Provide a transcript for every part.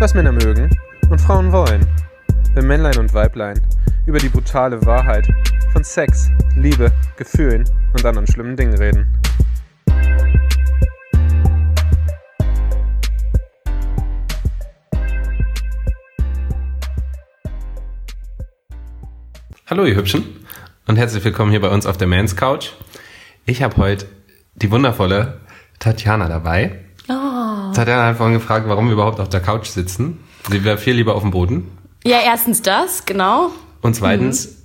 was Männer mögen und Frauen wollen. Wenn Männlein und Weiblein über die brutale Wahrheit von Sex, Liebe, Gefühlen und anderen schlimmen Dingen reden. Hallo ihr Hübschen und herzlich willkommen hier bei uns auf der Mans Couch. Ich habe heute die wundervolle Tatjana dabei. Tatjana hat vorhin gefragt, warum wir überhaupt auf der Couch sitzen. Sie wäre viel lieber auf dem Boden. Ja, erstens das, genau. Und zweitens,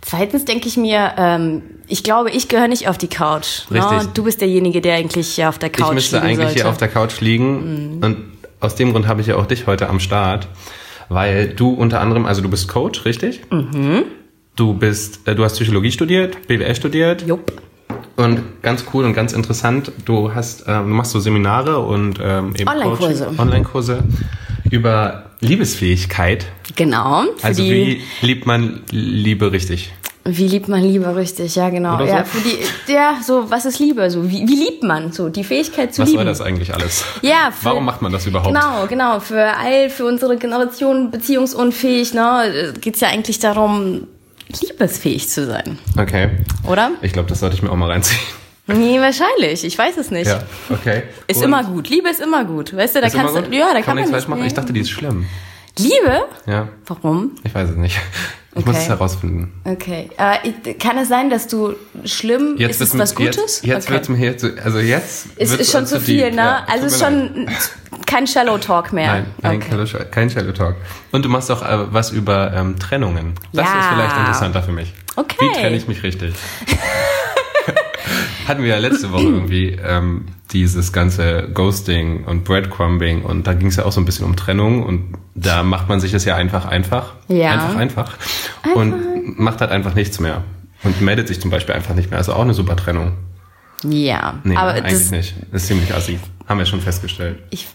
Zweitens denke ich mir, ähm, ich glaube, ich gehöre nicht auf die Couch. Richtig. No, du bist derjenige, der eigentlich hier auf der Couch ich müsste liegen eigentlich sollte. hier auf der Couch liegen. Und aus dem Grund habe ich ja auch dich heute am Start. Weil du unter anderem, also du bist Coach, richtig? Mhm. Du bist, äh, du hast Psychologie studiert, BWL studiert. Jupp. Und ganz cool und ganz interessant, du hast, ähm, du machst so Seminare und ähm, eben Online-Kurse. Online-Kurse über Liebesfähigkeit. Genau. Also wie liebt man Liebe richtig? wie liebt man Liebe richtig? Ja, genau. So? Ja, für die, ja, so, was ist Liebe? So, wie, wie liebt man? So, die Fähigkeit zu Was lieben. war das eigentlich alles? Ja, für, Warum macht man das überhaupt? Genau, genau. Für all, für unsere Generation beziehungsunfähig, ne, geht's ja eigentlich darum, liebesfähig zu sein. Okay. Oder? Ich glaube, das sollte ich mir auch mal reinziehen. Nee, wahrscheinlich. Ich weiß es nicht. Ja, okay. Ist Und immer gut. Liebe ist immer gut. Weißt du, da kannst du, ja, da kann kann, man nichts falsch machen. Ich dachte, die ist schlimm. Liebe? Ja, Warum? ich weiß es nicht. Ich muss Okay. es herausfinden. Okay. Äh, kann es sein, dass du schlimm, ist es was Gutes? Jetzt, jetzt okay. wird's mir hier zu, also jetzt. Ist, wird's ist schon zu viel, deep. ne? Ja, also ist schon kein Shallow Talk mehr. Nein, nein okay. kein, kein Shallow Talk. Und du machst auch äh, was über ähm, Trennungen. Das Ja. ist vielleicht interessanter für mich. Okay. Wie trenne ich mich richtig? Hatten wir ja letzte Woche irgendwie ähm, dieses ganze Ghosting und Breadcrumbing und da ging es ja auch so ein bisschen um Trennung und da macht man sich das ja einfach einfach. Ja. Einfach einfach. Und macht halt einfach nichts mehr. Und meldet sich zum Beispiel einfach nicht mehr. Also auch eine super Trennung. Ja, Nee, aber eigentlich das, nicht. Das ist ziemlich assi. Haben wir schon festgestellt. ich,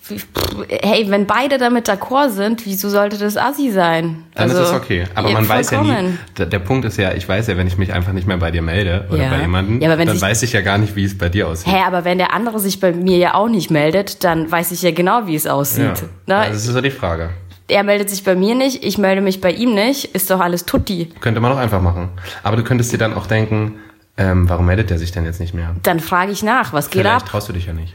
hey, wenn beide damit d'accord sind, wieso sollte das assi sein? Dann Also, ist es okay. Aber ja, man weiß ja nie, der, der Punkt ist ja, ich weiß ja, wenn ich mich einfach nicht mehr bei dir melde oder Ja. bei jemandem, Ja, dann sich- weiß ich ja gar nicht, wie es bei dir aussieht. Hä, aber wenn der andere sich bei mir ja auch nicht meldet, dann weiß ich ja genau, wie es Ja. aussieht. ja, Ne? das ist so die Frage. er meldet sich bei mir nicht, ich melde mich bei ihm nicht, ist doch alles tutti. Könnte man auch einfach machen. Aber du könntest dir dann auch denken, ähm, warum meldet der sich denn jetzt nicht mehr? Dann frage ich nach, was geht Vielleicht ab? traust du dich ja nicht.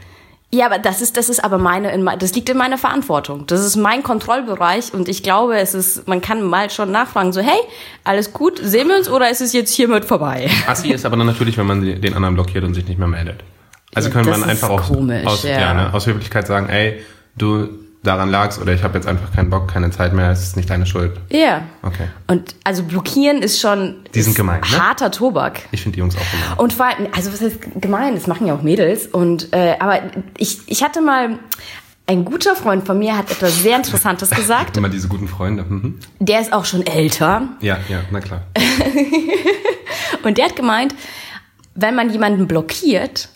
Ja, aber das ist, das ist aber meine, in, me- das liegt in meiner Verantwortung. Das ist mein Kontrollbereich und ich glaube, es ist, man kann mal schon nachfragen, so, hey, alles gut, sehen wir uns oder ist es jetzt hiermit vorbei? Assi ist aber dann natürlich, wenn man den anderen blockiert und sich nicht mehr meldet. Also Ja, könnte das man einfach auch komisch, aus, ja. ja, ne, aus Höflichkeit sagen, ey, du daran lagst oder ich habe jetzt einfach keinen Bock, keine Zeit mehr, es ist nicht deine Schuld. Ja. Okay. Und also blockieren ist schon Die sind gemein, ne? harter Tobak. Ich finde die Jungs auch gemein. Und vor allem, also was heißt gemein, das machen ja auch Mädels. Und äh, aber ich, ich hatte mal, ein guter Freund von mir hat etwas sehr Interessantes gesagt. Immer diese guten Freunde. Mhm. Der ist auch schon älter. Ja, ja, na klar. Und der hat gemeint, wenn man jemanden blockiert,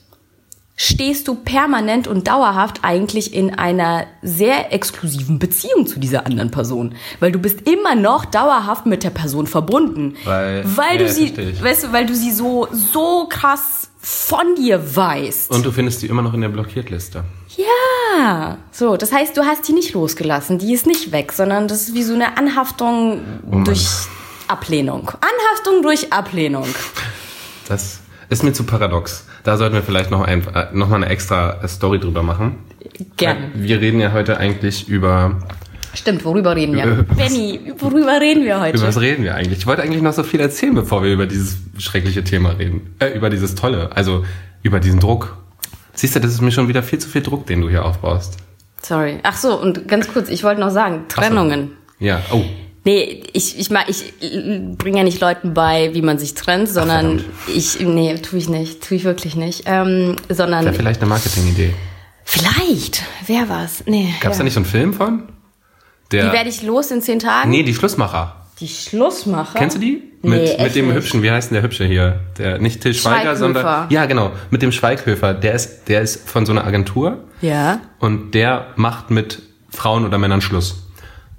stehst du permanent und dauerhaft eigentlich in einer sehr exklusiven Beziehung zu dieser anderen Person. Weil du bist immer noch dauerhaft mit der Person verbunden. Weil- weil ja, du sie, weißt du, weil du sie so, so krass von dir weißt. Und du findest die immer noch in der Blockiertliste. ja, so, das heißt, du hast die nicht losgelassen, die ist nicht weg, sondern das ist wie so eine Anhaftung Mann. durch Ablehnung. Anhaftung durch Ablehnung. Das ist mir zu paradox. Da sollten wir vielleicht noch, ein, äh, noch mal eine extra Story drüber machen. Gerne. Wir reden ja heute eigentlich über... Stimmt, worüber reden wir? Benny, worüber reden wir heute? Über was reden wir eigentlich? Ich wollte eigentlich noch so viel erzählen, bevor wir über dieses schreckliche Thema reden. Äh, über dieses Tolle. Also über diesen Druck. Siehst du, das ist mir schon wieder viel zu viel Druck, den du hier aufbaust. Sorry. Ach so, und ganz kurz, ich wollte noch sagen, Ach so. Trennungen. Ja, oh. Nee, ich, ich, mag- ich bringe ja nicht Leuten bei, wie man sich trennt, sondern verdammt. ich, nee, tue ich nicht, tue ich wirklich nicht, ähm, sondern Wäre vielleicht eine Marketingidee. vielleicht, wer was? Nee. Gab es ja. da nicht so einen Film von? Der, Die werde ich los in zehn Tagen? nee, die Schlussmacher. Die Schlussmacher? Kennst du die? Nee, Mit, echt mit dem nicht. Hübschen, wie heißt denn der Hübsche hier? Der, nicht Till Schweiger, Schweighöfer. sondern. Ja, genau. Mit dem Schweighöfer. Der ist, der ist von so einer Agentur Ja. und der macht mit Frauen oder Männern Schluss.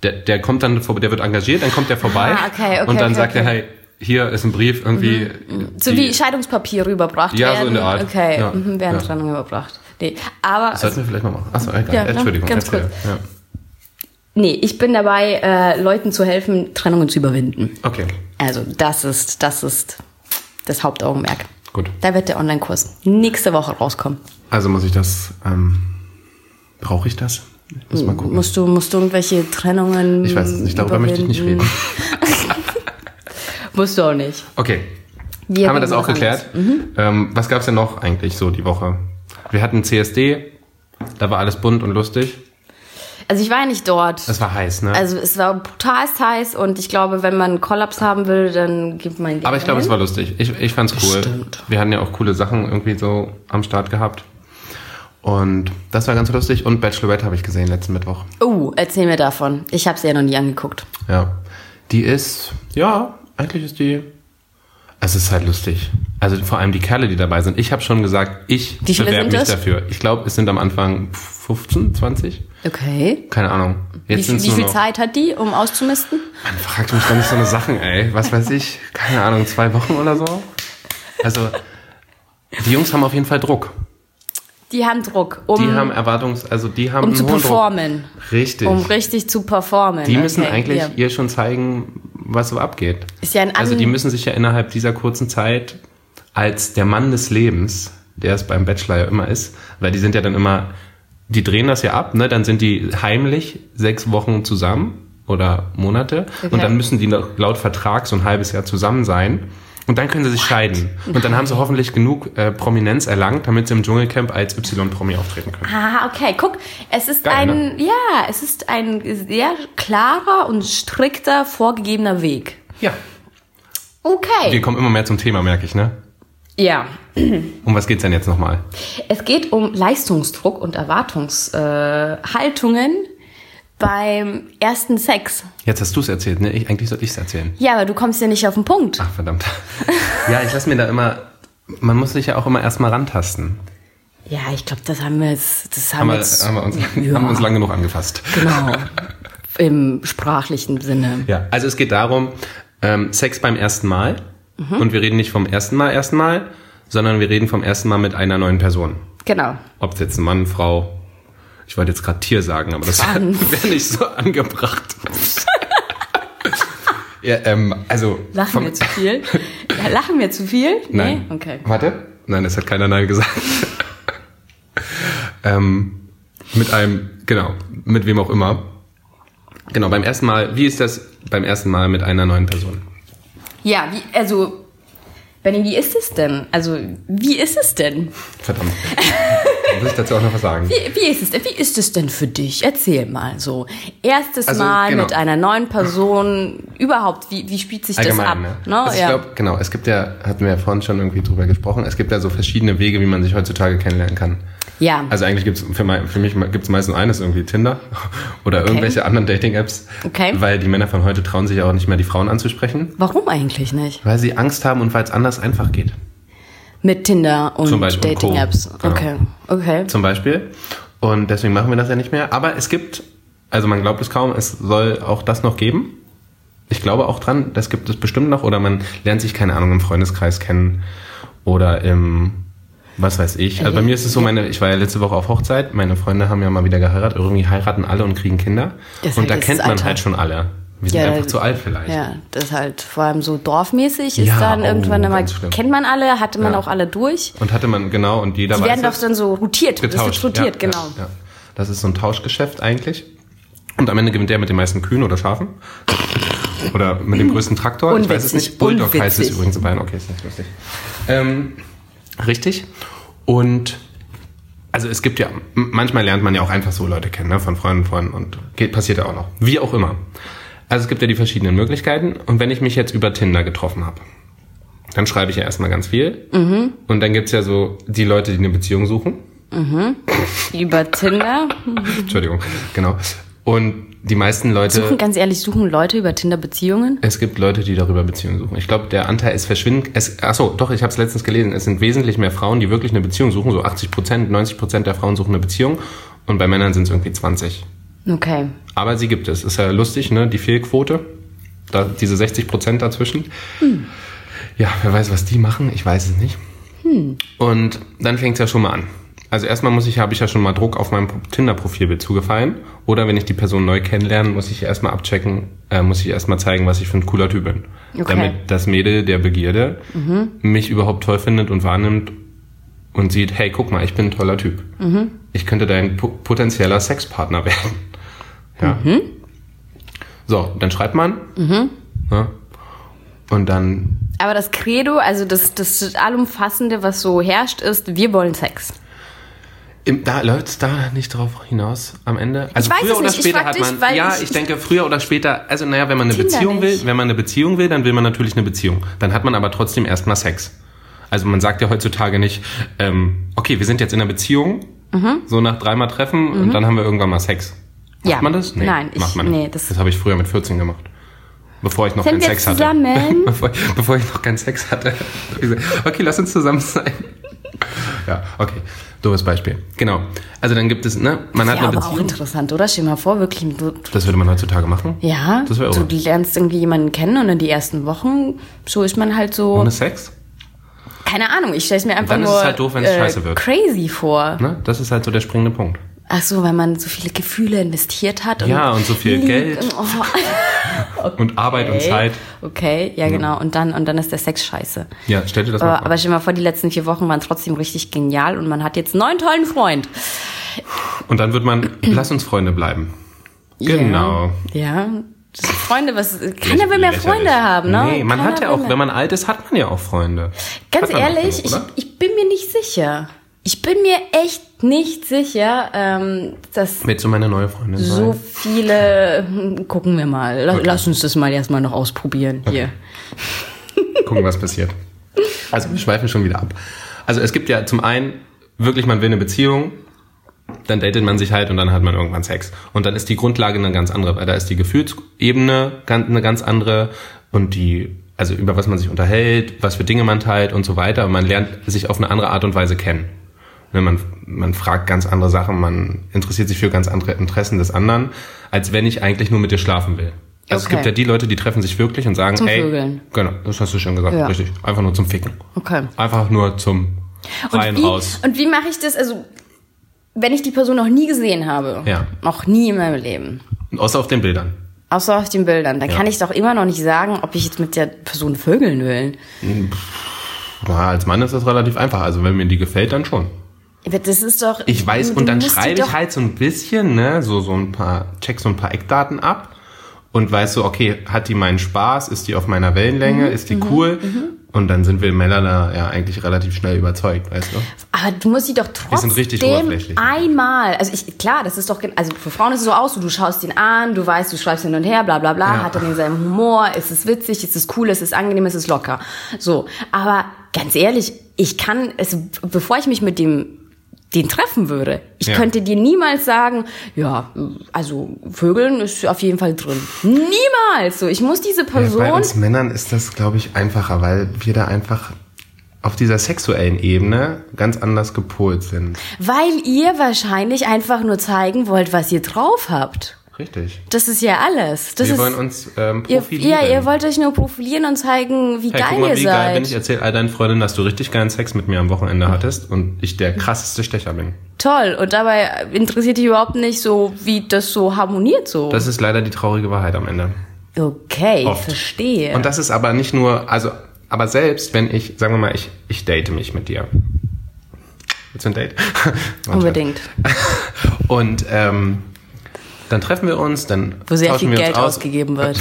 Der, der kommt dann, der wird engagiert, dann kommt der vorbei Ah, okay, okay, und dann okay, sagt er, hey, hier ist ein Brief irgendwie. So die- wie Scheidungspapier rüberbracht Ja, so werden. in der Art. Okay, Ja. mhm, werden Ja. Trennung überbracht. Nee, aber Sollten wir vielleicht mal machen. Achso, egal. Ja? Entschuldigung, ganz kurz. Ja. Nee, ich bin dabei, äh, Leuten zu helfen, Trennungen zu überwinden. Okay, Also das ist, das ist das Hauptaugenmerk. gut. Da wird der Online-Kurs nächste Woche rauskommen. Also muss ich das, ähm, brauche ich das? Muss mal gucken. Musst du, musst du irgendwelche Trennungen. Ich weiß es nicht, darüber möchte ich nicht überwinden? reden. Musst du auch nicht. Okay, Wir haben wir das auch geklärt? anderes. Ähm, was gab's denn noch eigentlich so die Woche? Wir hatten CSD, da war alles bunt und lustig. Also ich war ja nicht dort. Es war heiß, ne? Also es war brutal heiß und ich glaube, wenn man einen Kollaps haben will, dann gibt man Aber ich glaube, es war lustig. Ich, ich fand's cool. Bestimmt. Wir hatten ja auch coole Sachen irgendwie so am Start gehabt. Und das war ganz lustig. Und Bachelorette habe ich gesehen letzten Mittwoch. Oh, erzähl mir davon. Ich habe sie ja noch nie angeguckt. Ja. Die ist, ja, eigentlich ist die. Es ist halt lustig. Also vor allem die Kerle, die dabei sind. Ich habe schon gesagt, ich Wie bewerbe mich das? dafür. Ich glaube, es sind am Anfang 15, 20. Okay. Keine Ahnung. Wie, Jetzt wie nur viel Zeit hat die, um auszumisten? Man fragt mich doch nicht so eine Sachen, ey. Was weiß ich? Keine Ahnung, zwei Wochen oder so? Also, die Jungs haben auf jeden Fall Druck. Die haben Druck, um, Die haben Erwartungs-, also die haben um zu performen. Druck. Richtig. Um richtig zu performen. die müssen Okay, eigentlich ja. ihr schon zeigen, was so abgeht. Ist ja ein also An- die müssen sich ja innerhalb dieser kurzen Zeit als der Mann des Lebens, der es beim Bachelor ja immer ist, weil die sind ja dann immer, die drehen das ja ab, ne? Dann sind die heimlich sechs Wochen zusammen oder Monate Okay. und dann müssen die noch laut Vertrag so ein halbes Jahr zusammen sein. Und dann können sie sich scheiden. Und dann haben sie hoffentlich genug äh, Prominenz erlangt, damit sie im Dschungelcamp als Y-Promi auftreten können. Ah, okay. Guck, es ist Geil, ne? ein, ja, es ist ein sehr klarer und strikter vorgegebener Weg. Ja. Okay. Wir kommen immer mehr zum Thema, merke ich, ne? Ja. Um was geht's denn jetzt nochmal? Es geht um Leistungsdruck und Erwartungshaltungen äh, beim ersten Sex. Jetzt hast du es erzählt, ne? Ich, eigentlich sollte ich es erzählen. Ja, aber du kommst ja nicht auf den Punkt. Ach, verdammt. ja, ich lasse mir da immer. Man muss sich ja auch immer erstmal rantasten. Ja, ich glaube, das haben wir jetzt, das haben, Haben wir jetzt, haben wir, uns, ja, haben uns lang genug angefasst. genau, im sprachlichen Sinne. Ja, also es geht darum, ähm, Sex beim ersten Mal. Mhm. Und wir reden nicht vom ersten Mal, ersten Mal, sondern wir reden vom ersten Mal mit einer neuen Person. Genau. Ob es jetzt ein Mann, Frau, ich wollte jetzt gerade Tier sagen, aber das wäre nicht so angebracht. ja, ähm, also. Lachen vom- wir zu viel? Ja, lachen wir zu viel? Nein. Nee? Okay. Warte. Nein, es hat keiner Nein gesagt. ähm, mit einem, genau, mit wem auch immer. Genau, beim ersten Mal, wie ist das beim ersten Mal mit einer neuen Person? Ja, wie, also, Benny, wie ist es denn? Also, wie ist es denn? Verdammt. Muss ich dazu auch noch was sagen? Wie, wie ist es denn? Wie ist es denn für dich? Erzähl mal so. Erstes Also, Mal genau. mit einer neuen Person. Überhaupt, wie, wie spielt sich das ab? Allgemein, ne? Ne? Also ich ja. glaube, genau, es gibt ja, hatten wir ja vorhin schon irgendwie drüber gesprochen, es gibt ja so verschiedene Wege, wie man sich heutzutage kennenlernen kann. ja. Also eigentlich gibt's für, mein, für mich gibt's meistens eines irgendwie Tinder oder irgendwelche anderen Dating-Apps. Okay. Weil die Männer von heute trauen sich auch nicht mehr, die Frauen anzusprechen, Warum eigentlich nicht? weil sie Angst haben und weil es anders einfach geht. Mit Tinder und. Dating-Apps. Genau. Okay. Okay. Zum Beispiel. Und deswegen machen wir das ja nicht mehr. Aber es gibt, also man glaubt es kaum, es soll auch das noch geben. Ich glaube auch dran, das gibt es bestimmt noch. Oder man lernt sich, keine Ahnung, im Freundeskreis kennen oder im, was weiß ich. Also bei mir ist es so, meine, ich war ja letzte Woche auf Hochzeit, meine Freunde haben ja mal wieder geheiratet, irgendwie heiraten alle und kriegen Kinder. Das und halt da das kennt man Alter. halt schon alle. Wir sind Ja, einfach zu alt vielleicht. Ja, das ist halt vor allem so dorfmäßig ist Ja, dann oh, irgendwann schlimm. kennt man alle, hatte man Ja. auch alle durch. Und hatte man, genau, und jeder Die werden doch dann so rotiert. Das getauscht. wird rotiert, genau. Das ist so ein Tauschgeschäft eigentlich. Und am Ende gewinnt der mit den meisten Kühen oder Schafen. Oder mit dem größten Traktor. ich weiß es Unwitzig, nicht. Bulldog heißt es unwitzig. übrigens in Bayern. Okay, ist nicht lustig. Ähm, richtig. Und also es gibt ja, manchmal lernt man ja auch einfach so Leute kennen, ne? von Freunden, Freunden und geht, passiert ja auch noch. Wie auch immer. Also es gibt ja die verschiedenen Möglichkeiten. Und wenn ich mich jetzt über Tinder getroffen habe, dann schreibe ich ja erstmal ganz viel. Mhm. Und dann gibt's ja so die Leute, die eine Beziehung suchen. Über Tinder. Entschuldigung, genau. Und die meisten Leute, Suchen, ganz ehrlich, suchen Leute über Tinder Beziehungen? es gibt Leute, die darüber Beziehungen suchen. Ich glaube, der Anteil ist verschwindend. Es, achso, doch, ich habe es letztens gelesen. Es sind wesentlich mehr Frauen, die wirklich eine Beziehung suchen. So 80 Prozent, 90 Prozent der Frauen suchen eine Beziehung. Und bei Männern sind es irgendwie 20. Okay. Aber sie gibt es. Ist ja lustig, ne? Die Fehlquote. Da, diese 60 Prozent dazwischen. Ja, wer weiß, was die machen. Ich weiß es nicht. Und dann fängt es ja schon mal an. Also erstmal muss ich, habe ich ja schon mal Druck auf meinem Tinder-Profilbild zugefallen. Oder wenn ich die Person neu kennenlerne, muss ich erstmal abchecken, äh, muss ich erstmal zeigen, was ich für ein cooler Typ bin. Okay. Damit das Mädel der Begierde mich überhaupt toll findet und wahrnimmt und sieht, hey, guck mal, ich bin ein toller Typ. Ich könnte dein po potenzieller Sexpartner werden. Ja. So, dann schreibt man. Ja. Und dann Aber das Credo, also das, das Allumfassende, was so herrscht, ist, wir wollen Sex. Im, da läuft es da nicht drauf hinaus am Ende. Also früher oder später hat dich, man. weil ja, ich- ich, denke früher oder später. Also naja, wenn man eine Tinder Beziehung nicht. will, wenn man eine Beziehung will, dann will man natürlich eine Beziehung. Dann hat man aber trotzdem erstmal Sex. Also man sagt ja heutzutage nicht, ähm, okay, wir sind jetzt in einer Beziehung, so nach dreimal Treffen und dann haben wir irgendwann mal Sex. Macht Mhm. Ja. man das? Nein, ich- macht man nicht. nee, das- das habe ich früher mit 14 gemacht. Bevor ich noch Sind keinen Sex zusammen? hatte. bevor, bevor ich noch keinen Sex hatte. ich okay, lass uns zusammen sein. Ja, okay. Doofes Beispiel. Genau. Also dann gibt es, ne, man hat Ja, eine aber auch interessant, oder? Stell dir mal vor, wirklich, Das würde man heutzutage machen. ja, Das wäre du lernst irgendwie jemanden kennen und in die ersten Wochen, so ist man halt so, Ohne Sex. Keine Ahnung, ich stelle es mir einfach dann ist nur es halt doof, wenn es scheiße wird. crazy vor. Ne? Das ist halt so der springende Punkt. Ach so, weil man so viele Gefühle investiert hat. Ja, und so viel Geld. Oh, Und Arbeit und okay. Zeit. Okay, ja genau. Und dann, und dann ist der Sex scheiße. Ja, stell dir das Aber, mal aber vor. stell dir mal vor, die letzten vier Wochen waren trotzdem richtig genial und man hat jetzt einen neuen tollen Freund. Und dann wird man, lass uns Freunde bleiben. Genau. Ja. ja. Freunde, was, keiner will mehr. Freunde haben, ne? Nee, man Keiner hat ja auch, mehr. wenn man alt ist, hat man ja auch Freunde. Ganz ehrlich, genug, ich, ich bin mir nicht sicher. Ich bin mir echt nicht sicher, ähm, dass Willst du meine neue Freundin sein? so viele. hm, Gucken wir mal. La- Lass uns das mal erstmal noch ausprobieren hier. Gucken, was passiert. Also wir schweifen schon wieder ab. Also es gibt ja zum einen wirklich, man will eine Beziehung, dann datet man sich halt und dann hat man irgendwann Sex. Und dann ist die Grundlage eine ganz andere, weil da ist die Gefühlsebene eine ganz andere und die, also über was man sich unterhält, was für Dinge man teilt und so weiter. Und man lernt sich auf eine andere Art und Weise kennen. Ne, man, man fragt ganz andere Sachen, man interessiert sich für ganz andere Interessen des anderen, als wenn ich eigentlich nur mit dir schlafen will. Also es Okay. gibt ja die Leute, die treffen sich wirklich und sagen, Zum ey, Vögeln. genau, das hast du schon gesagt, Ja. richtig, einfach nur zum Ficken. Okay. Einfach nur zum rein und wie, raus. Und wie mache ich das? Also, wenn ich die Person noch nie gesehen habe, Ja. noch nie in meinem Leben, außer auf den Bildern. außer auf den Bildern, dann Ja. kann ich doch immer noch nicht sagen, ob ich jetzt mit der Person vögeln will. Ja, als Mann ist das relativ einfach. Also wenn mir die gefällt, dann schon. Das ist doch. Ich weiß, und dann schreibe ich halt so ein bisschen, ne, so, so ein paar, check so ein paar Eckdaten ab und weiß so, okay, hat die meinen Spaß, ist die auf meiner Wellenlänge, Mhm, ist die cool? Und dann sind wir Männer da ja eigentlich relativ schnell überzeugt, weißt du? Aber du musst sie doch trotzdem sind richtig oberflächlich. einmal, also ich, klar, das ist doch, also für Frauen ist es so aus, du schaust ihn an, du weißt, du schreibst hin und her, bla bla bla, Ja. hat er denselben Humor, ist es witzig, ist es cool, ist es angenehm, ist es locker. So, aber ganz ehrlich, ich kann, es, bevor ich mich mit dem den treffen würde. Ich Ja. könnte dir niemals sagen, ja, also Vögeln ist auf jeden Fall drin. Niemals. So, ich muss diese Ja, bei Person uns Männern ist das, glaube ich, einfacher, weil wir da einfach auf dieser sexuellen Ebene ganz anders gepolt sind. Weil ihr wahrscheinlich einfach nur zeigen wollt, was ihr drauf habt. Richtig. Das ist ja alles. Das wir ist, wollen uns ähm, ihr, profilieren. ja, ihr wollt euch nur profilieren und zeigen, wie Hey, geil mal, ihr wie geil bin seid. ich. Erzähl all deinen Freundinnen, dass du richtig geilen Sex mit mir am Wochenende hattest und ich der krasseste Stecher bin. Toll. Und dabei interessiert dich überhaupt nicht so, wie das so harmoniert so. Das ist leider die traurige Wahrheit am Ende. okay, Oft. verstehe. Und das ist aber nicht nur, also, aber selbst wenn ich, sagen wir mal, ich, ich date mich mit dir. Willst du ein Date? Unbedingt. Und ähm, dann treffen wir uns, dann Wo sehr tauschen viel wir Geld aus. ausgegeben wird.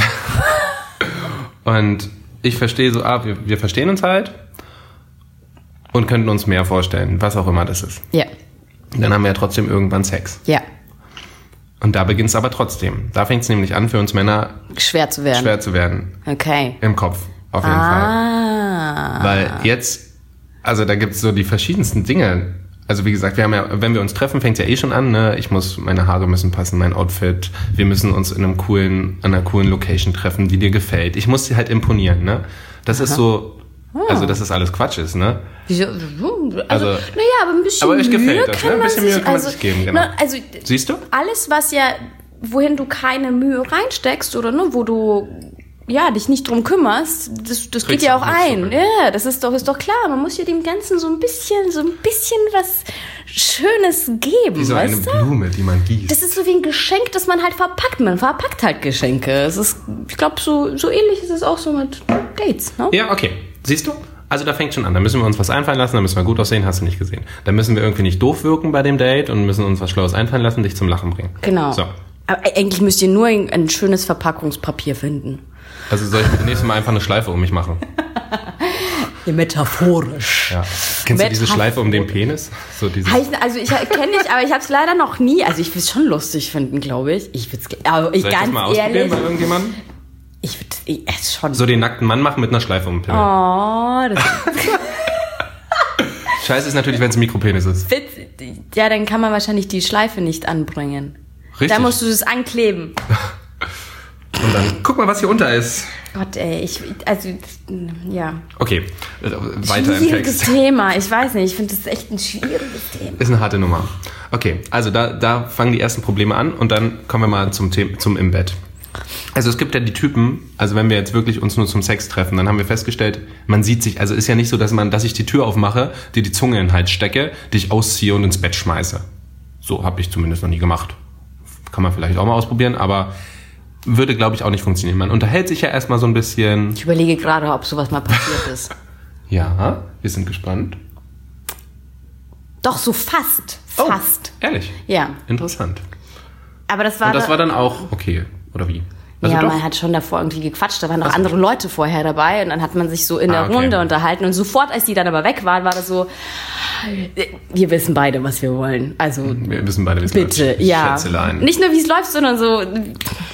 Und ich verstehe so, ah, wir, wir verstehen uns halt und könnten uns mehr vorstellen, was auch immer das ist. ja. Dann haben wir ja trotzdem irgendwann Sex. Ja. Und da beginnt es aber trotzdem. Da fängt es nämlich an, für uns Männer Schwer zu werden. schwer zu werden. Okay. Im Kopf, auf jeden Fall. Ah. Weil jetzt, also da gibt es so die verschiedensten Dinge. Also wie gesagt, wir haben ja, wenn wir uns treffen, fängt es ja eh schon an, ne? Ich muss, meine Haare müssen passen, mein Outfit. Wir müssen uns in einem coolen, an einer coolen Location treffen, die dir gefällt. Ich muss dir halt imponieren, ne? Das ist so, also dass das alles Quatsch ist, ne? Wieso? Also, Also- naja, aber ein bisschen Aber Mühe gefällt das, kann ne? Ein man bisschen sich, Mühe kann man also, sich geben, genau. Na, also, Siehst du? alles, was ja, wohin du keine Mühe reinsteckst oder ne, wo du ja, dich nicht drum kümmerst, das, das geht ja auch ein. zurück. Ja, das ist doch, ist doch klar. Man muss ja dem Ganzen so ein bisschen, so ein bisschen was Schönes geben, Wie so eine weißt du? Blume, die man gießt. Das ist so wie ein Geschenk, das man halt verpackt. Man verpackt halt Geschenke. Es ist, ich glaube, so, so ähnlich ist es auch so mit Dates. Ne? Ja, okay. Siehst du? Also da fängt schon an. Da müssen wir uns was einfallen lassen, da müssen wir gut aussehen, hast du nicht gesehen. Da müssen wir irgendwie nicht doof wirken bei dem Date und müssen uns was Schlaues einfallen lassen, dich zum Lachen bringen. Genau. So. Aber eigentlich müsst ihr nur ein schönes Verpackungspapier finden. Also soll ich das nächste Mal einfach eine Schleife um mich machen? Metaphorisch. Ja. Kennst du diese Schleife um den Penis? So. Heißt, also ich kenne nicht, aber ich habe es leider noch nie. Also ich würde es schon lustig finden, glaube ich. Ich würde es, aber ich Soll ich das ganz mal ausprobieren ehrlich, bei irgendjemandem? ich würde es schon. So den nackten Mann machen mit einer Schleife um den Penis. oh, das Scheiße ist natürlich, wenn es ein Mikropenis ist. witzig. Ja, dann kann man wahrscheinlich die Schleife nicht anbringen. Richtig. Da musst du es ankleben. Und dann, guck mal, was hier unter ist. Gott, ey, ich, also, ja. Okay, äh, weiter im Schwieriges Text. Thema. Ich weiß nicht, ich finde das echt ein schwieriges Thema. Ist eine harte Nummer. Okay, also da, da fangen die ersten Probleme an und dann kommen wir mal zum, Thema, zum im Bett. Also es gibt ja die Typen, also wenn wir jetzt wirklich uns nur zum Sex treffen, dann haben wir festgestellt, man sieht sich, also ist ja nicht so, dass man, dass ich die Tür aufmache, dir die Zunge in den Hals stecke, dich ausziehe und ins Bett schmeiße. So habe ich zumindest noch nie gemacht. Kann man vielleicht auch mal ausprobieren, aber würde, glaube ich, auch nicht funktionieren. Man unterhält sich ja erstmal so ein bisschen. Ich überlege gerade, ob sowas mal passiert ist. Ja, wir sind gespannt. Doch, so fast. Oh, Fast. Ehrlich. Ja. Interessant. Aber das war. Und das da- war dann auch okay, oder wie? Also ja, doch? man hat schon davor irgendwie gequatscht. Da waren noch andere Leute vorher dabei und dann hat man sich so in der Ah, okay. Runde unterhalten und sofort, als die dann aber weg waren, war das so, wir wissen beide, was wir wollen. Also Wir wissen beide, wie es bitte, läuft. ja. Schätzelein. Nicht nur, wie es läuft, sondern so.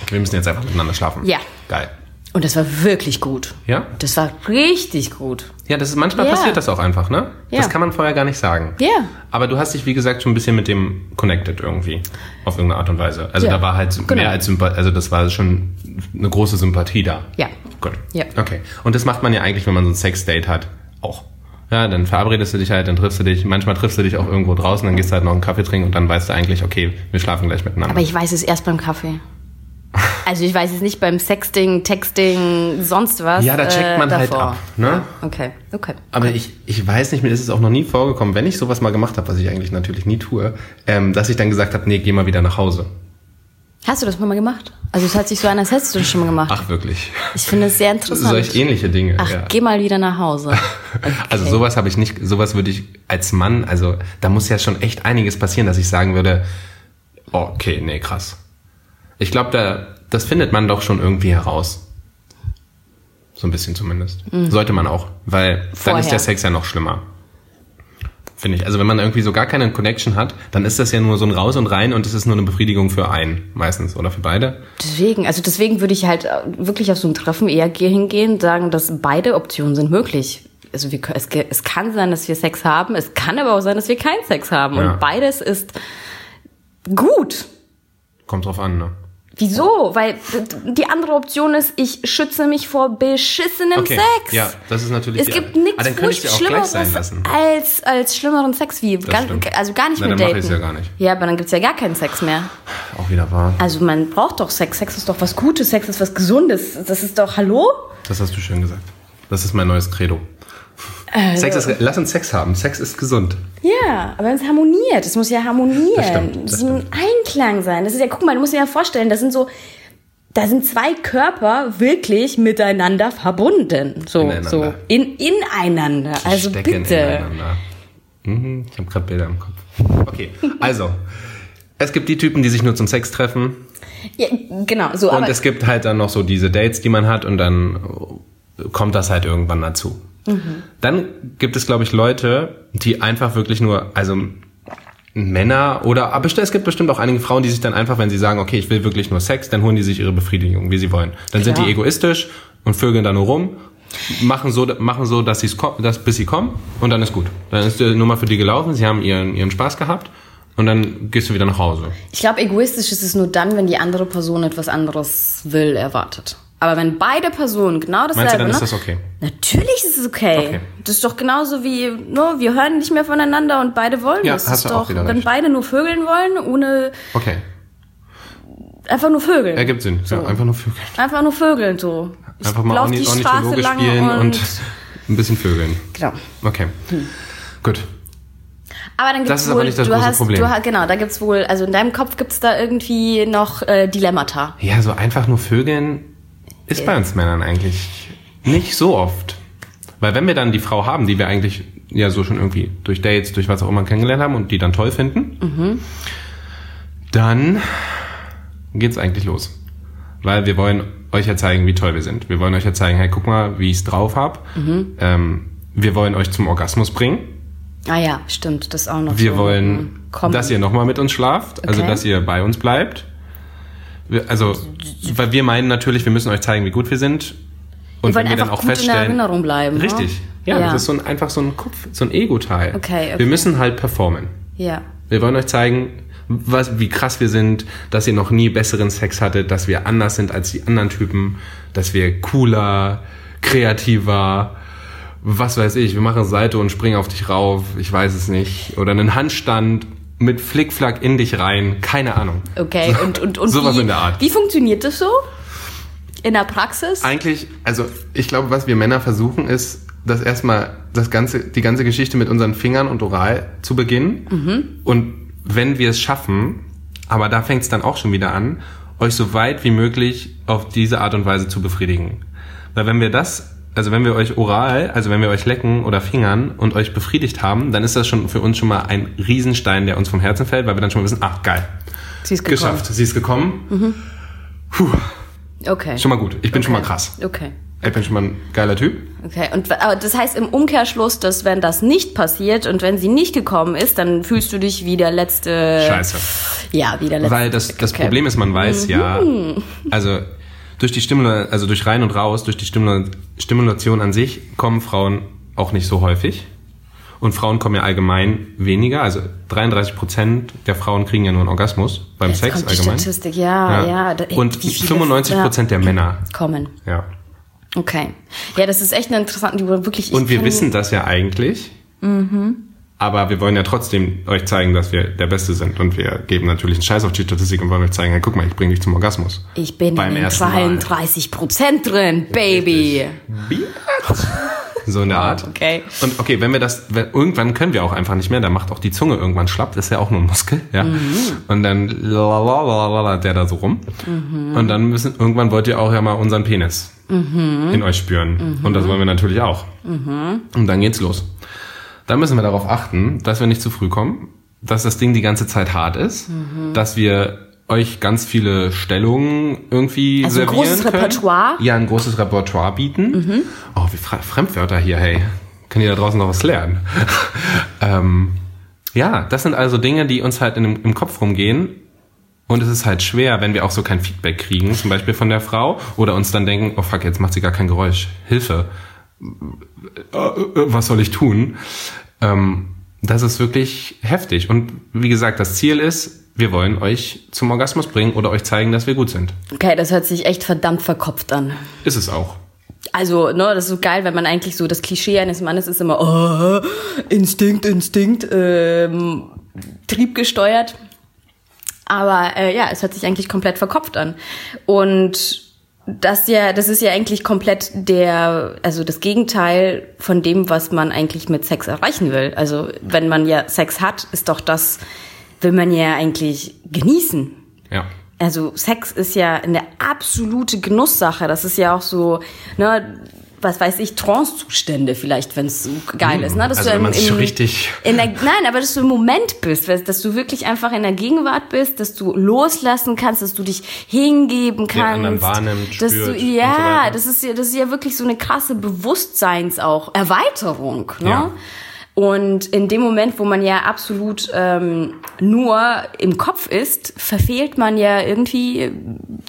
Wir müssen jetzt einfach miteinander schlafen. Ja. Geil. Und das war wirklich gut. Ja? Das war richtig gut. Ja, das ist, manchmal Ja. passiert das auch einfach, ne? Ja. Das kann man vorher gar nicht sagen. Ja. Aber du hast dich, wie gesagt, schon ein bisschen mit dem connected irgendwie. Auf irgendeine Art und Weise. Also Ja. da war halt Genau. mehr als Sympathie, also das war schon eine große Sympathie da. Ja. Gut. Ja. Okay. Und das macht man ja eigentlich, wenn man so ein Sexdate hat, auch. Ja, dann verabredest du dich halt, dann triffst du dich, manchmal triffst du dich auch irgendwo draußen, dann gehst du halt noch einen Kaffee trinken und dann weißt du eigentlich, okay, wir schlafen gleich miteinander. Aber ich weiß es erst beim Kaffee. Also ich weiß es nicht beim Sexting, Texting, sonst was. Ja, da checkt äh, man halt davor. ab, ne? Okay, okay. Aber ich, ich weiß nicht, mir ist es auch noch nie vorgekommen, wenn ich sowas mal gemacht habe, was ich eigentlich natürlich nie tue, ähm, dass ich dann gesagt habe, nee, geh mal wieder nach Hause. Hast du das mal gemacht? Also es hört sich so an, als hättest du das schon mal gemacht. Ach, wirklich. Ich finde es sehr interessant. Solch ähnliche Dinge. Ach, ja. geh mal wieder nach Hause. Also sowas habe ich nicht, sowas würde ich als Mann, also da muss ja schon echt einiges passieren, dass ich sagen würde, oh, okay, nee, krass. Ich glaube, da, das findet man doch schon irgendwie heraus. So ein bisschen zumindest. Sollte man auch, weil dann Mhm. Vorher. ist der Sex ja noch schlimmer. Finde ich. Also wenn man irgendwie so gar keine Connection hat, dann ist das ja nur so ein Raus und Rein und es ist nur eine Befriedigung für einen meistens oder für beide. Deswegen, also deswegen würde ich halt äh, wirklich auf so ein Treffen eher ge- hingehen und sagen, dass beide Optionen sind möglich. Also wir, es, es kann sein, dass wir Sex haben, es kann aber auch sein, dass wir keinen Sex haben. Ja. Und beides ist gut. Kommt drauf an, ne? Wieso? Weil die andere Option ist, ich schütze mich vor beschissenem Okay. Sex. Ja, das ist natürlich Es gibt Ah, nichts ich gleich Schlimmeres als, als schlimmeren Sex wie stimmt. also gar nicht Na, mehr dann daten. ich's ja gar nicht. Ja, aber dann gibt's ja gar keinen Sex mehr. Auch wieder wahr. Also man braucht doch Sex. Sex ist doch was Gutes, Sex ist was Gesundes. Das ist doch, hallo? Das hast du schön gesagt. Das ist mein neues Credo. Also Sex ist, lass uns Sex haben. Sex ist gesund. Ja, aber es harmoniert. Es muss ja harmonieren. Das stimmt, das Es muss ein Einklang sein. Das ist ja, guck mal, du musst dir ja vorstellen, das sind so, da sind zwei Körper wirklich miteinander verbunden. So, Ineinander. so, in, ineinander. Die also stecken bitte. ineinander. Mhm, ich habe gerade Bilder im Kopf. Okay, also. Es gibt die Typen, die sich nur zum Sex treffen. Ja, genau, so, Und es gibt halt dann noch so diese Dates, die man hat. Und dann kommt das halt irgendwann dazu. Mhm. Dann gibt es, glaube ich, Leute, die einfach wirklich nur, also Männer oder, aber es gibt bestimmt auch einige Frauen, die sich dann einfach, wenn sie sagen, okay, ich will wirklich nur Sex, dann holen die sich ihre Befriedigung, wie sie wollen. Dann sind Klar. die egoistisch und vögeln da nur rum, machen so, machen so, dass sie es, dass, bis sie kommen und dann ist gut. Dann ist die Nummer für die gelaufen, sie haben ihren, ihren Spaß gehabt und dann gehst du wieder nach Hause. ich glaube, egoistisch ist es nur dann, wenn die andere Person etwas anderes will, erwartet. Aber wenn beide Personen genau dasselbe, Meinst du, dann ne? ist das okay? Natürlich ist es okay. Okay. Das ist doch genauso wie, no, wir hören nicht mehr voneinander und beide wollen Ja, das. hast ist du doch, wenn recht. beide nur vögeln wollen, ohne Okay. einfach nur vögeln. Ergibt Sinn. Ja, einfach nur vögeln. Einfach nur vögeln so. Ich Einfach mal die Straße lang spielen und, und ein bisschen vögeln. genau. Okay. Gut. Aber dann gibt's Das ist wohl, aber nicht das du große hast, Problem. Du genau, da gibt's wohl, also in deinem Kopf gibt's da irgendwie noch äh, Dilemmata. Ja, so einfach nur Vögeln ist bei uns Männern eigentlich nicht so oft. Weil wenn wir dann die Frau haben, die wir eigentlich ja so schon irgendwie durch Dates, durch was auch immer kennengelernt haben und die dann toll finden, dann geht's eigentlich los. Weil wir wollen euch ja zeigen, wie toll wir sind. Wir wollen euch ja zeigen, hey, guck mal, wie ich's drauf hab. Ähm, wir wollen euch zum Orgasmus bringen. Ah ja, stimmt, das ist auch noch Wir so. wollen, Komm. dass ihr nochmal mit uns schlaft, also Okay. dass ihr bei uns bleibt. Also, weil wir meinen natürlich, wir müssen euch zeigen, wie gut wir sind. Und Wir wollen wenn wir dann auch gut in feststellen, Erinnerung bleiben. ne? Richtig. Ja, Ja. das ist so ein, einfach so ein Kopf, so ein Ego-Teil. Okay, okay. Wir müssen halt performen. Ja. Wir wollen euch zeigen, was, wie krass wir sind, dass ihr noch nie besseren Sex hattet, dass wir anders sind als die anderen Typen, dass wir cooler, kreativer, was weiß ich, wir machen Seite und springen auf dich rauf, ich weiß es nicht. Oder einen Handstand mit Flickflack in dich rein, keine Ahnung. Okay, und, und, und Sowas wie, in der Art. wie funktioniert das so? In der Praxis? Eigentlich, also ich glaube, was wir Männer versuchen, ist, das erstmal das ganze, die ganze Geschichte mit unseren Fingern und Oral zu beginnen. Und wenn wir es schaffen, aber da fängt es dann auch schon wieder an, euch so weit wie möglich auf diese Art und Weise zu befriedigen. Weil wenn wir das, also wenn wir euch oral, also wenn wir euch lecken oder fingern und euch befriedigt haben, dann ist das schon für uns schon mal ein Riesenstein, der uns vom Herzen fällt, weil wir dann schon mal wissen, ach geil, Sie ist gekommen. geschafft, sie ist gekommen. Puh, Okay. schon mal gut, ich bin schon mal Okay. krass. Okay. Ich bin schon mal ein geiler Typ. Okay, und aber das heißt im Umkehrschluss, dass wenn das nicht passiert und wenn sie nicht gekommen ist, dann fühlst du dich wie der letzte. Scheiße. Ja, wie der letzte. Weil das, das Okay. Problem ist, man weiß ja, also durch die Stimula also durch rein und raus, durch die Stimula Stimulation an sich kommen Frauen auch nicht so häufig. Und Frauen kommen ja allgemein weniger. Also 33 Prozent der Frauen kriegen ja nur einen Orgasmus beim Jetzt Sex allgemein. Statistik, ja, ja. da- und wie viele- 95 Prozent der Männer. ja, kommen. Ja. Okay. Ja, das ist echt eine interessante, die wirklich. ich Und wir wissen das ja eigentlich. Aber wir wollen ja trotzdem euch zeigen, dass wir der Beste sind. Und wir geben natürlich einen Scheiß auf die Statistik und wollen euch zeigen, hey, guck mal, ich bringe dich zum Orgasmus. Ich bin beim in den ersten Mal. 32 Prozent drin, Baby. So in der Art. Okay. Und okay, wenn wir das, wenn, irgendwann können wir auch einfach nicht mehr, dann macht auch die Zunge irgendwann schlapp, das ist ja auch nur ein Muskel, ja. Mhm. Und dann lalalala, der da so rum. Mhm. Und dann müssen, irgendwann wollt ihr auch ja mal unseren Penis Mhm. in euch spüren. Und das wollen wir natürlich auch. Und dann geht's los. Dann müssen wir darauf achten, dass wir nicht zu früh kommen, dass das Ding die ganze Zeit hart ist, Mhm. dass wir euch ganz viele Stellungen irgendwie Also ein servieren großes können. Repertoire? Ja, ein großes Repertoire bieten. Oh, wie Fre- Fremdwörter hier, hey. Können die da draußen noch was lernen? ähm, ja, das sind also Dinge, die uns halt in, im Kopf rumgehen. Und es ist halt schwer, wenn wir auch so kein Feedback kriegen, zum Beispiel von der Frau, oder uns dann denken, oh fuck, jetzt macht sie gar kein Geräusch. Hilfe. Äh, äh, Was soll ich tun? Ähm, das ist wirklich heftig. Und wie gesagt, das Ziel ist, wir wollen euch zum Orgasmus bringen oder euch zeigen, dass wir gut sind. Okay, das hört sich echt verdammt verkopft an. Ist es auch. Also, ne, das ist so geil, wenn man eigentlich so das Klischee eines Mannes ist immer, oh, Instinkt, Instinkt, ähm, triebgesteuert. Aber äh, ja, es hört sich eigentlich komplett verkopft an. Und das ja, das ist ja eigentlich komplett der, also das Gegenteil von dem, was man eigentlich mit Sex erreichen will. Also wenn man ja Sex hat, ist doch das, will man ja eigentlich genießen. Ja. Also Sex ist ja eine absolute Genusssache. Das ist ja auch so, ne, was weiß ich, Trance-Zustände vielleicht, wenn es geil ist. Ne? Dass Also du wenn im- im- so richtig- In der, nein, aber dass du im Moment bist, dass du wirklich einfach in der Gegenwart bist, dass du loslassen kannst, dass du dich hingeben kannst. anderen wahrnimmt, dass spürt du, so ja, weiter. das ist ja, das ist ja wirklich so eine krasse Bewusstseins auch Erweiterung. Ne? Ja. Und in dem Moment, wo man ja absolut ähm, nur im Kopf ist, verfehlt man ja irgendwie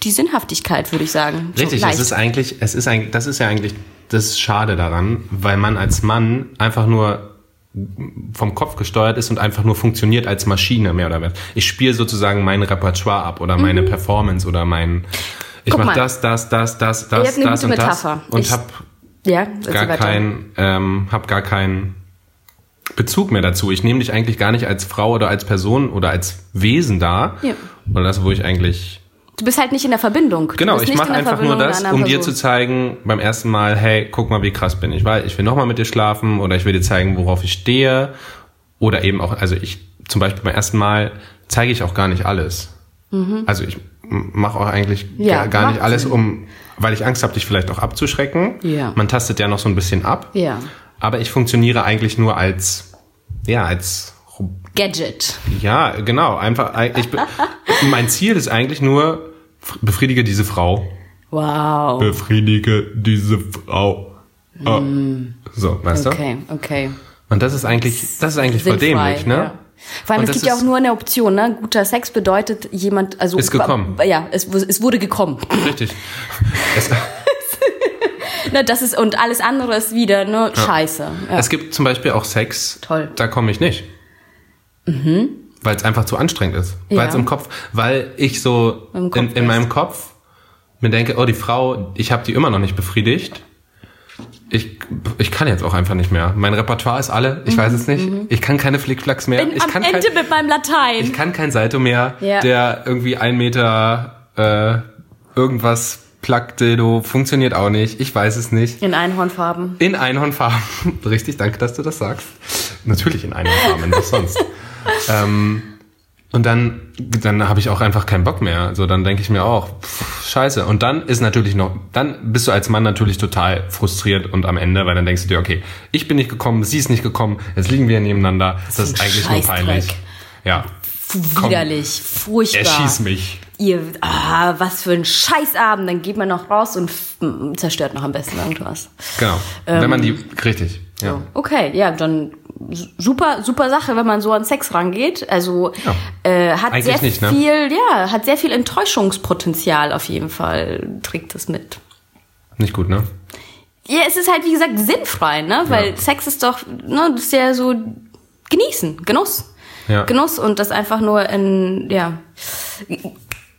die Sinnhaftigkeit, würde ich sagen. So Richtig, es leicht. ist eigentlich, es ist eigentlich, das ist ja eigentlich das Schade daran, weil man als Mann einfach nur vom Kopf gesteuert ist und einfach nur funktioniert als Maschine, mehr oder weniger. Ich spiele sozusagen mein Repertoire ab oder meine Performance oder mein, ich Mhm. Mache das, das, das, das, das, das gute und das Metapher. und Ich- hab ja, gar kein, ähm, hab gar keinen Bezug mehr dazu. Ich nehme dich eigentlich gar nicht als Frau oder als Person oder als Wesen da. Ja. Oder das, wo ich eigentlich Du bist halt nicht in der Verbindung. Du Genau, ich mache einfach nur Verbindung mit das, um dir Person. zu zeigen, beim ersten Mal, hey, guck mal, wie krass bin ich, weil ich will nochmal mit dir schlafen oder ich will dir zeigen, worauf ich stehe Oder eben auch, also ich zum Beispiel beim ersten Mal zeige ich auch gar nicht alles. Also ich mache auch eigentlich Mhm. Ja, gar, nicht alles, um, weil ich Angst habe, dich vielleicht auch abzuschrecken. Ja. Man tastet ja noch so ein bisschen ab. Ja. Aber ich funktioniere eigentlich nur als, ja, als, Gadget. ja, genau, einfach, ich, bin- mein Ziel ist eigentlich nur, befriedige diese Frau. Wow. Befriedige diese Frau. Oh. So, weißt du? Okay, okay. Und das ist eigentlich, das ist eigentlich voll dämlich, ne? ja. Vor allem, Und es gibt ja auch nur eine Option, ne? Guter Sex bedeutet jemand, also Ist gekommen. Ja, es, es wurde gekommen. Richtig. Es, ne, das ist und alles andere ist wieder ne Scheiße. Ja. es gibt zum Beispiel auch Sex, Toll. Mhm. da komme ich nicht. Weil es einfach zu anstrengend ist. Weil Ja. es im Kopf, weil ich so in, in meinem Kopf mir denke, oh, die Frau, ich habe die immer noch nicht befriedigt. Ich, ich kann jetzt auch einfach nicht mehr. Mein Repertoire ist alle, ich weiß es nicht. Ich kann keine Flickflacks mehr. Mhm. Bin ich am kann Ende kein, mit meinem Latein. Ich kann kein Saito mehr, Ja. der irgendwie ein Meter äh, irgendwas Plug-Dildo funktioniert auch nicht. Ich weiß es nicht. In Einhornfarben. In Einhornfarben. Richtig, danke, dass du das sagst. Natürlich in Einhornfarben, was sonst. ähm, und dann, dann habe ich auch einfach keinen Bock mehr. So, dann denke ich mir auch, pff, scheiße. Und dann ist natürlich noch, dann bist du als Mann natürlich total frustriert und am Ende, weil dann denkst du dir, okay, ich bin nicht gekommen, sie ist nicht gekommen, jetzt liegen wir nebeneinander. Das, ist ein eigentlich nur peinlich. Ja. Widerlich, furchtbar. Erschieß mich. Ihr, ah, was für ein Scheißabend. Dann geht man noch raus und zerstört noch am besten irgendwas. Genau. Wenn man die, richtig. Ja. Okay, ja, dann super, super Sache, wenn man so an Sex rangeht. Also Ja. äh, hat Eigentlich sehr nicht, ne? viel, ja, hat sehr viel Enttäuschungspotenzial auf jeden Fall. Trägt es mit. Nicht gut, ne? Ja, es ist halt wie gesagt sinnfrei, ne? Weil Ja. Sex ist doch, ne, das ist ja so genießen, Genuss. Ja. Genuss und das einfach nur in, ja.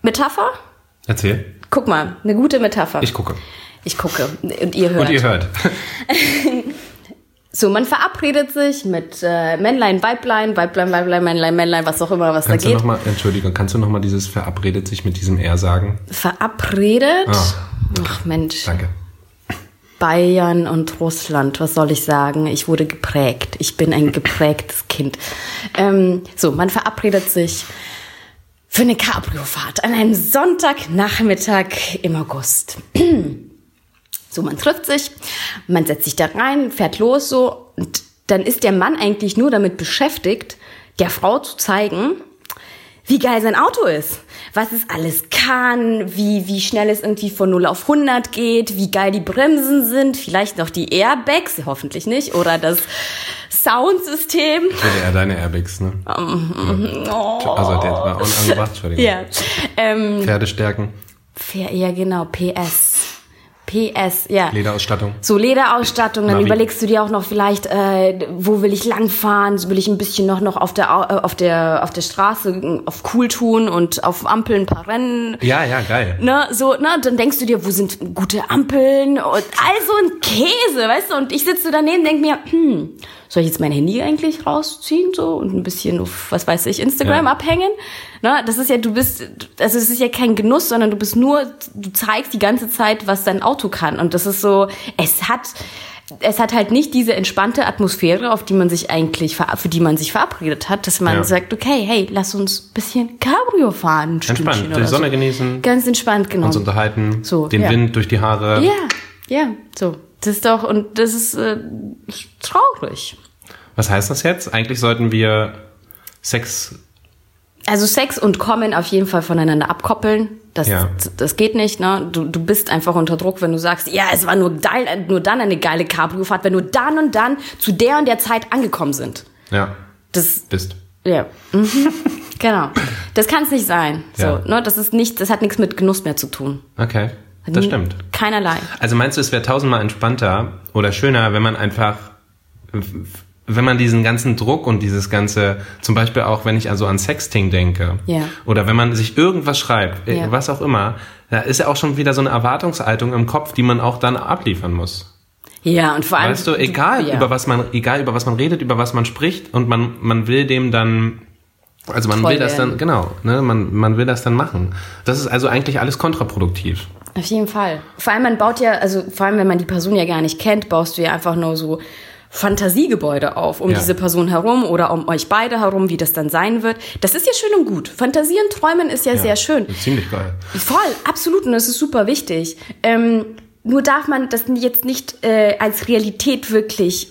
Metapher? Erzähl. Guck mal, eine gute Metapher. Ich gucke. Ich gucke und ihr hört. Und ihr hört. So, man verabredet sich mit äh, Männlein, Weiblein, Weiblein, Weiblein, Männlein, Männlein, was auch immer, was Kannst da du geht. noch mal, Entschuldigung, kannst du noch mal dieses verabredet sich mit diesem R sagen? Verabredet. Ah. Ach Mensch, Danke. Bayern und Russland, was soll ich sagen? Ich wurde geprägt. Ich bin ein geprägtes Kind. Ähm, so, man verabredet sich für eine Cabrio-Fahrt an einem Sonntagnachmittag im August. So, man trifft sich, man setzt sich da rein, fährt los so und dann ist der Mann eigentlich nur damit beschäftigt, der Frau zu zeigen, wie geil sein Auto ist, was es alles kann, wie, wie schnell es irgendwie von 0 auf 100 geht, wie geil die Bremsen sind, vielleicht noch die Airbags, hoffentlich nicht, oder das Soundsystem. Eher deine Airbags, ne? Oh. Also der war unangebracht, Entschuldigung. Ja, ähm, Pferdestärken, fair- ja genau, PS. PS, ja. Lederausstattung. So Lederausstattung, dann Navi. überlegst du dir auch noch vielleicht, äh, wo will ich langfahren? Will ich ein bisschen noch noch auf der äh, auf der auf der Straße äh, auf cool tun und auf Ampeln ein paar Rennen. Ja, ja, geil. Ne, so, ne, dann denkst du dir, wo sind gute Ampeln und all so ein Käse, weißt du? Und ich sitze daneben, denk mir, hm, soll ich jetzt mein Handy eigentlich rausziehen so und ein bisschen auf, was weiß ich, Instagram Ja. abhängen? Ne, das ist ja, du bist, also es ist ja kein Genuss, sondern du bist nur, du zeigst die ganze Zeit, was dein Auto kann. Und das ist so, es hat, es hat halt nicht diese entspannte Atmosphäre, auf die man sich eigentlich, für die man sich verabredet hat, dass man Ja. sagt, okay, hey, lass uns ein bisschen Cabrio fahren. Entspannt, Stündchen die Sonne so. genießen, Ganz entspannt, genau. uns unterhalten, So, den ja. Wind durch die Haare. Ja, ja, so. Das ist doch, und das ist äh, traurig. Was heißt das jetzt? Eigentlich sollten wir Sex, Also Sex und Kommen auf jeden Fall voneinander abkoppeln. Das, Ja. das geht nicht, ne? Du, du bist einfach unter Druck, wenn du sagst, ja, es war nur, geil, nur dann eine geile Cabrio-Fahrt, wenn nur dann und dann zu der und der Zeit angekommen sind. ja, Das, bist. ja, mhm. genau. Das kann es nicht sein. So, Ja. ne? Das ist nicht, das hat nichts mit Genuss mehr zu tun. Okay, das stimmt. Keinerlei. Also meinst du, es wäre tausendmal entspannter oder schöner, wenn man einfach, wenn man diesen ganzen Druck und dieses ganze, zum Beispiel auch, wenn ich also an Sexting denke, Ja. oder wenn man sich irgendwas schreibt, äh, Ja. was auch immer, da ist ja auch schon wieder so eine Erwartungshaltung im Kopf, die man auch dann abliefern muss. Ja, und vor allem. Weißt du, egal ja. über was man, egal über was man redet, über was man spricht und man, man will dem dann, also man Treu will das werden. dann, genau, ne, man, man will das dann machen. Das ist also eigentlich alles kontraproduktiv. Auf jeden Fall. Vor allem, man baut ja, also vor allem, wenn man die Person ja gar nicht kennt, baust du ja einfach nur so Fantasiegebäude auf, um Ja. diese Person herum oder um euch beide herum, wie das dann sein wird. Das ist ja schön und gut. Fantasieren, träumen ist ja, sehr schön. Ziemlich geil. Voll, absolut, und das ist super wichtig. Ähm, nur darf man das jetzt nicht äh, als Realität wirklich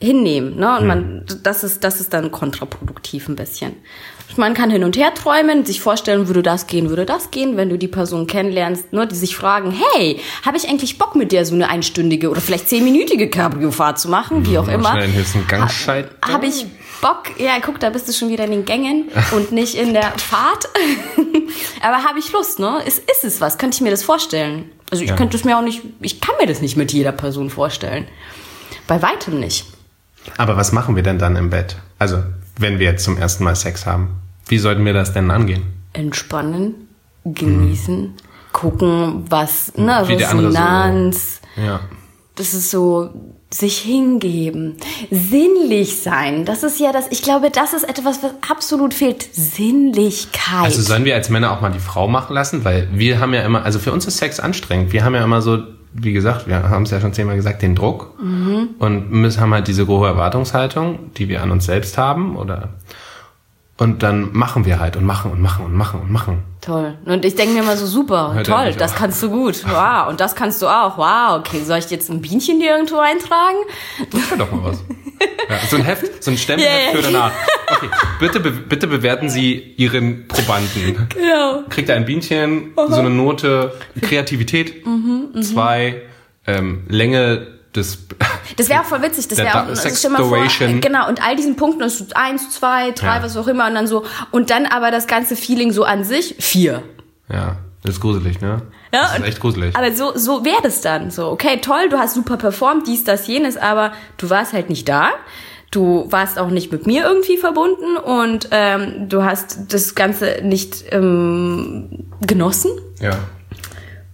hinnehmen. Ne? Und man, das, ist, das ist dann kontraproduktiv ein bisschen. Man kann hin und her träumen, sich vorstellen, würde das gehen, würde das gehen, wenn du die Person kennenlernst, ne, die sich fragen, hey, habe ich eigentlich Bock mit dir so eine einstündige oder vielleicht zehnminütige Cabrio-Fahrt zu machen, wie auch immer. Schnell den Gang schalten. Habe ich Bock? Ja, guck, da bist du schon wieder in den Gängen und nicht in der Fahrt. Aber habe ich Lust, ne? Ist, ist es was? Könnte ich mir das vorstellen? Also ich Ja. könnte es mir auch nicht, ich kann mir das nicht mit jeder Person vorstellen. Bei weitem nicht. Aber was machen wir denn dann im Bett? Also, wenn wir jetzt zum ersten Mal Sex haben. Wie sollten wir das denn angehen? Entspannen, genießen, gucken, was, ne, Wie andere so- Resonanz. Ja. Das ist so, sich hingeben, sinnlich sein. Das ist ja das, ich glaube, das ist etwas, was absolut fehlt. Sinnlichkeit. Also sollen wir als Männer auch mal die Frau machen lassen? Weil wir haben ja immer, also für uns ist Sex anstrengend. Wir haben ja immer so, wie gesagt, wir haben es ja schon zehnmal gesagt, den Druck. Und müssen, haben halt diese hohe Erwartungshaltung, die wir an uns selbst haben. Oder und dann machen wir halt und machen und machen und machen und machen. Toll. Und ich denke mir immer so, super, Hört toll, das auf. kannst du gut. Wow, und das kannst du auch. Wow, okay, soll ich jetzt ein Bienchen dir irgendwo eintragen? Ja, doch mal was. Ja, so ein Heft, so ein Stempelheft ja. für danach. Okay, bitte, be bitte bewerten Sie Ihren Probanden. Genau. Kriegt er ein Bienchen, so eine Note, Kreativität, Mhm, zwei, ähm, Länge des, Das wäre auch voll witzig. Das wäre auch, Da- also stell mal vor, Sextoration. genau, und all diesen Punkten ist so eins, zwei, drei, Ja. was auch immer, und dann so, und dann aber das ganze Feeling so an sich, vier. ja, das ist gruselig, ne? Ja, das ist echt gruselig. Aber so, so wäre das dann. So, okay, toll, du hast super performt, dies, das, jenes, aber du warst halt nicht da. Du warst auch nicht mit mir irgendwie verbunden und ähm, du hast das Ganze nicht ähm, genossen Ja.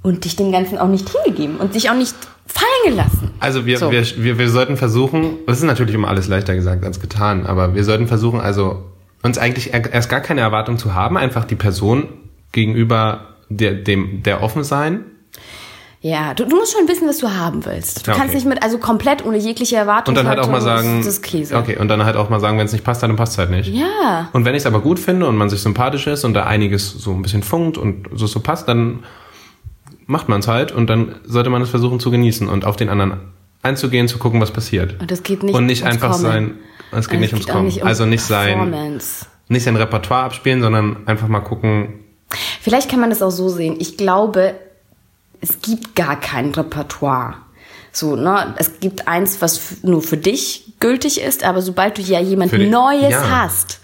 und dich dem Ganzen auch nicht hingegeben und dich auch nicht fallen gelassen. Also wir, So. wir, wir, wir sollten versuchen, das ist natürlich immer alles leichter gesagt als getan, aber wir sollten versuchen, also uns eigentlich er- erst gar keine Erwartung zu haben, einfach die Person gegenüber der, dem, der offen sein. Ja, du, du musst schon wissen, was du haben willst. Du Ja, kannst okay. nicht mit, also komplett ohne jegliche Erwartung. Und dann halt auch mal sagen, Das ist Käse. okay, und dann halt auch mal sagen, wenn es nicht passt, dann passt es halt nicht. Ja. Und wenn ich es aber gut finde und man sich sympathisch ist und da einiges so ein bisschen funkt und so, so passt, dann macht man es halt und dann sollte man es versuchen zu genießen und auf den anderen einzugehen, zu gucken, was passiert. Und es geht nicht Und nicht ums einfach Kommen. sein, es geht Und nicht ums Kommen. nicht um also nicht sein, Performance. nicht sein Repertoire abspielen, sondern einfach mal gucken, Vielleicht kann man das auch so sehen. Ich glaube, es gibt gar kein Repertoire. So, ne? Es gibt eins, was nur für dich gültig ist, aber sobald du ja jemand die- Neues ja. hast,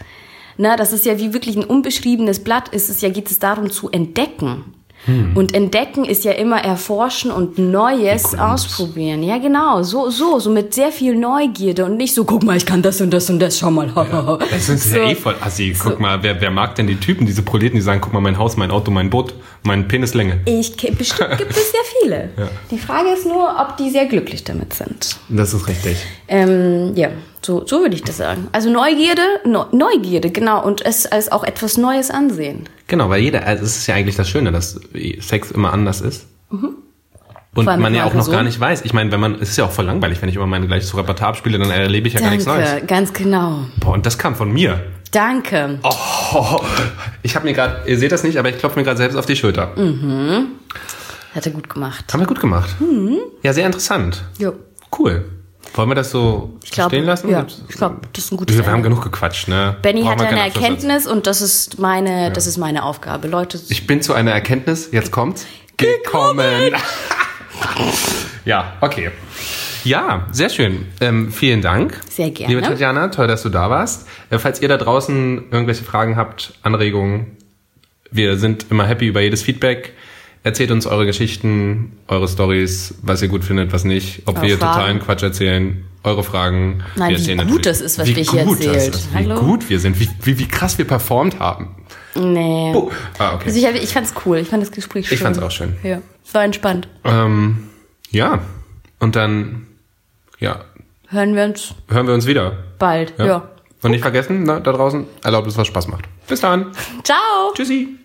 ne, das ist ja wie wirklich ein unbeschriebenes Blatt, ist es ja, geht es darum zu entdecken. Hm. Und entdecken ist ja immer erforschen und Neues ausprobieren. Ja, genau. So, so, so mit sehr viel Neugierde und nicht so, guck mal, ich kann das und das und das, schau mal. Das ist ja So. eh voll assi. Guck mal, wer, wer mag denn die Typen, diese Proleten, die sagen, guck mal, mein Haus, mein Auto, mein Boot, mein Penislänge. Ich, bestimmt gibt es sehr viele. Die Frage ist nur, ob die sehr glücklich damit sind. Das ist richtig. Ähm, ja, so, so würde ich das sagen. Also Neugierde, Neu- Neugierde, genau. Und es als auch etwas Neues ansehen. Genau, weil jeder, also es ist ja eigentlich das Schöne, dass Sex immer anders ist. Und Vor allem man ja auch noch gar nicht weiß. Ich meine, wenn man, es ist ja auch voll langweilig, wenn ich immer meine gleiches Repertoire abspiele, dann erlebe ich ja gar nichts Neues. Danke, ganz genau. Boah, und das kam von mir. Danke. Oh, ich habe mir gerade, ihr seht das nicht, aber ich klopfe mir gerade selbst auf die Schulter. Hat er gut gemacht. Haben wir gut gemacht. Mhm. Ja, sehr interessant. Jo. Cool. Wollen wir das so Ich glaube, stehen lassen? ja, ich glaube, das ist ein gutes Wir haben genug gequatscht, ne? Benny Brauchen hat eine Erkenntnis und das ist meine, das ist meine Aufgabe. Leute, Ich bin zu einer Erkenntnis, jetzt kommt's. Gekommen. ja, okay. Ja, sehr schön. Ähm, vielen Dank. Sehr gerne. Liebe Tatjana, toll, dass du da warst. Äh, falls ihr da draußen irgendwelche Fragen habt, Anregungen, wir sind immer happy über jedes Feedback. Erzählt uns eure Geschichten, eure Stories, was ihr gut findet, was nicht, ob Eure wir Fragen. totalen Quatsch erzählen, eure Fragen. Nein, wir wie gut das ist, was wir hier erzählt. ist, Wie Hallo? gut wir sind, wie, wie, wie krass wir performt haben. nee. Oh, ah, okay. Also ich, ich fand's cool. Ich fand das Gespräch schön. Ich fand's auch schön. Ja. War entspannt. Ähm, ja, und dann, ja, Hören wir uns hören wir uns wieder. bald. ja. Und nicht vergessen, na, da draußen, erlaubt es, was Spaß macht. Bis dann. Ciao. Tschüssi.